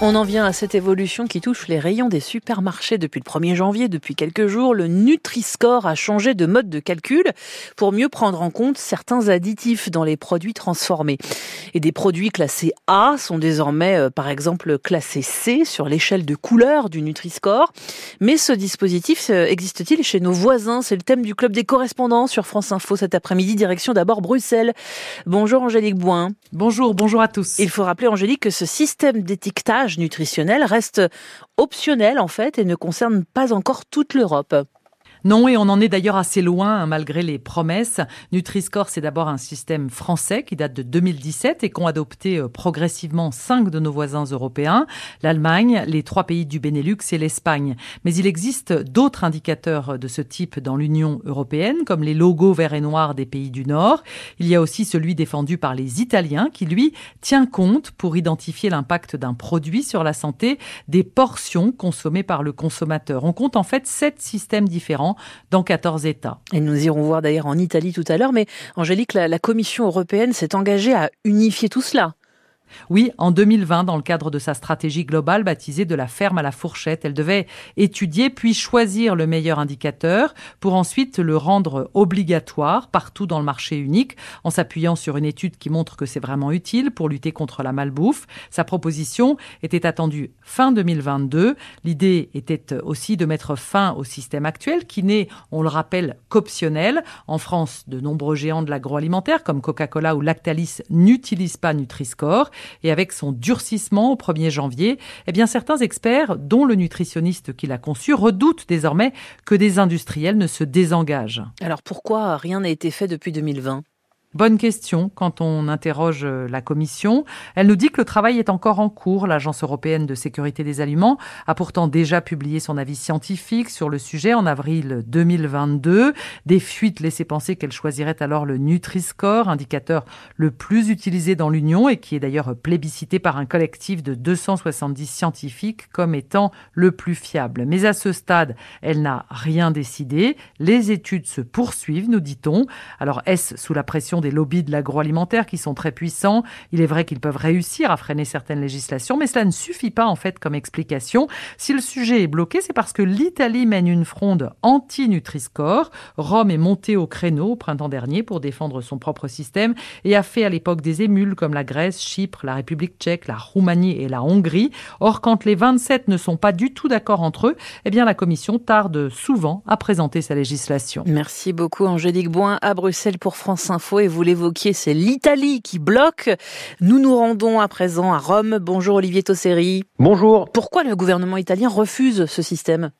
on en vient à cette évolution qui touche les rayons des supermarchés depuis le 1er janvier. Depuis quelques jours, le Nutri-Score a changé de mode de calcul pour mieux prendre en compte certains additifs dans les produits transformés. Et des produits classés A sont désormais, euh, par exemple, classés C sur l'échelle de couleur du Nutri-Score. Mais ce dispositif euh, existe-t-il chez nos voisins? C'est le thème du club des correspondants sur France Info cet après-midi. Direction d'abord Bruxelles. Bonjour Angélique Boin. Bonjour, bonjour à tous. Il faut rappeler, Angélique, que ce système d'étiquetage nutritionnel reste optionnel en fait et ne concerne pas encore toute l'Europe. Non, et on en est d'ailleurs assez loin, hein, malgré les promesses. Nutri-Score, c'est d'abord un système français qui date de 2017 et qu'ont adopté euh, progressivement cinq de nos voisins européens, l'Allemagne, les trois pays du Benelux et l'Espagne. Mais il existe d'autres indicateurs de ce type dans l'Union européenne, comme les logos verts et noirs des pays du Nord. Il y a aussi celui défendu par les Italiens, qui lui tient compte pour identifier l'impact d'un produit sur la santé des portions consommées par le consommateur. On compte en fait sept systèmes différents dans 14 États. Et nous irons voir d'ailleurs en Italie tout à l'heure, mais Angélique, la Commission européenne s'est engagée à unifier tout cela. Oui, en 2020, dans le cadre de sa stratégie globale baptisée de la ferme à la fourchette, elle devait étudier puis choisir le meilleur indicateur pour ensuite le rendre obligatoire partout dans le marché unique en s'appuyant sur une étude qui montre que c'est vraiment utile pour lutter contre la malbouffe. Sa proposition était attendue fin 2022. L'idée était aussi de mettre fin au système actuel qui n'est, on le rappelle, qu'optionnel. En France, de nombreux géants de l'agroalimentaire comme Coca-Cola ou Lactalis n'utilisent pas Nutri-Score et avec son durcissement au 1er janvier, eh bien certains experts, dont le nutritionniste qui l'a conçu, redoutent désormais que des industriels ne se désengagent. Alors pourquoi rien n'a été fait depuis 2020 Bonne question quand on interroge euh, la Commission. Elle nous dit que le travail est encore en cours. L'Agence européenne de sécurité des aliments a pourtant déjà publié son avis scientifique sur le sujet en avril 2022. Des fuites laissaient penser qu'elle choisirait alors le Nutri-Score, indicateur le plus utilisé dans l'Union et qui est d'ailleurs plébiscité par un collectif de 270 scientifiques comme étant le plus fiable. Mais à ce stade, elle n'a rien décidé. Les études se poursuivent, nous dit-on. Alors est-ce sous la pression des lobbies de l'agroalimentaire qui sont très puissants. Il est vrai qu'ils peuvent réussir à freiner certaines législations, mais cela ne suffit pas en fait comme explication. Si le sujet est bloqué, c'est parce que l'Italie mène une fronde anti-Nutri-Score. Rome est montée au créneau au printemps dernier pour défendre son propre système et a fait à l'époque des émules comme la Grèce, Chypre, la République tchèque, la Roumanie et la Hongrie. Or, quand les 27 ne sont pas du tout d'accord entre eux, eh bien la Commission tarde souvent à présenter sa législation. Merci beaucoup Angélique Boin à Bruxelles pour France Info et vous l'évoquiez, c'est l'Italie qui bloque. Nous nous rendons à présent à Rome. Bonjour Olivier Tosseri. Bonjour. Pourquoi le gouvernement italien refuse ce système?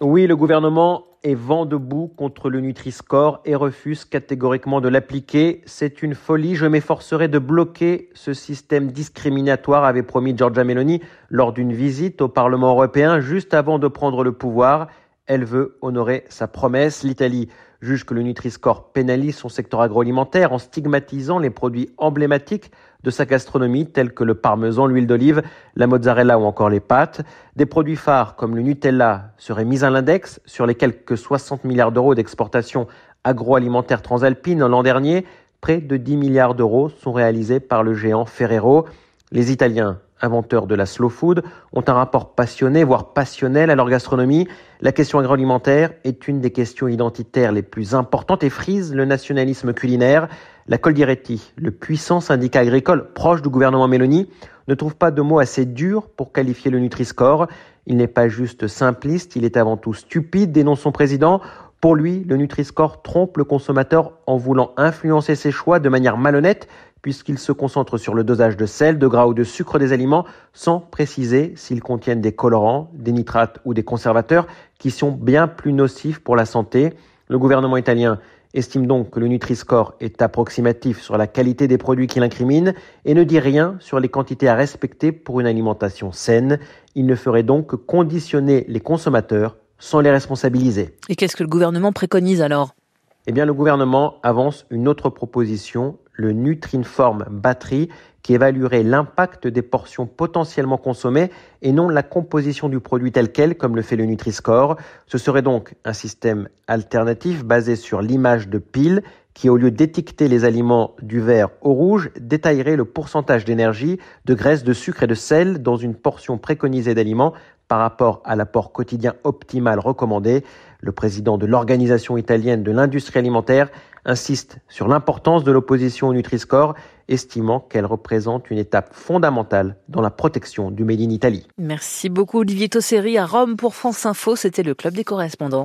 Oui, le gouvernement est vent debout contre le Nutri-Score et refuse catégoriquement de l'appliquer. C'est une folie. Je m'efforcerai de bloquer ce système discriminatoire, avait promis Giorgia Meloni lors d'une visite au Parlement européen juste avant de prendre le pouvoir. Elle veut honorer sa promesse. L'Italie juge que le Nutri-Score pénalise son secteur agroalimentaire en stigmatisant les produits emblématiques de sa gastronomie tels que le parmesan, l'huile d'olive, la mozzarella ou encore les pâtes. Des produits phares comme le Nutella seraient mis à l'index sur les quelques 60 milliards d'euros d'exportation agroalimentaire transalpine l'an dernier. Près de 10 milliards d'euros sont réalisés par le géant Ferrero. Les Italiens inventeurs de la slow food, ont un rapport passionné, voire passionnel à leur gastronomie. La question agroalimentaire est une des questions identitaires les plus importantes et frise le nationalisme culinaire. La Coldiretti, le puissant syndicat agricole proche du gouvernement Mélanie, ne trouve pas de mots assez durs pour qualifier le Nutri-Score. Il n'est pas juste simpliste, il est avant tout stupide, dénonce son président. Pour lui, le Nutri-Score trompe le consommateur en voulant influencer ses choix de manière malhonnête puisqu'il se concentre sur le dosage de sel, de gras ou de sucre des aliments, sans préciser s'ils contiennent des colorants, des nitrates ou des conservateurs qui sont bien plus nocifs pour la santé. Le gouvernement italien estime donc que le Nutri-Score est approximatif sur la qualité des produits qu'il incrimine et ne dit rien sur les quantités à respecter pour une alimentation saine. Il ne ferait donc que conditionner les consommateurs sans les responsabiliser. Et qu'est-ce que le gouvernement préconise alors? Eh bien, le gouvernement avance une autre proposition, le Nutrinform Battery, qui évaluerait l'impact des portions potentiellement consommées et non la composition du produit tel quel, comme le fait le Nutri-Score. Ce serait donc un système alternatif basé sur l'image de pile qui, au lieu d'étiqueter les aliments du vert au rouge, détaillerait le pourcentage d'énergie, de graisse, de sucre et de sel dans une portion préconisée d'aliments par rapport à l'apport quotidien optimal recommandé. Le président de l'Organisation italienne de l'industrie alimentaire insiste sur l'importance de l'opposition au Nutri-Score, estimant qu'elle représente une étape fondamentale dans la protection du Made in Italy. Merci beaucoup Olivier Tosseri à Rome pour France Info. C'était le club des correspondants.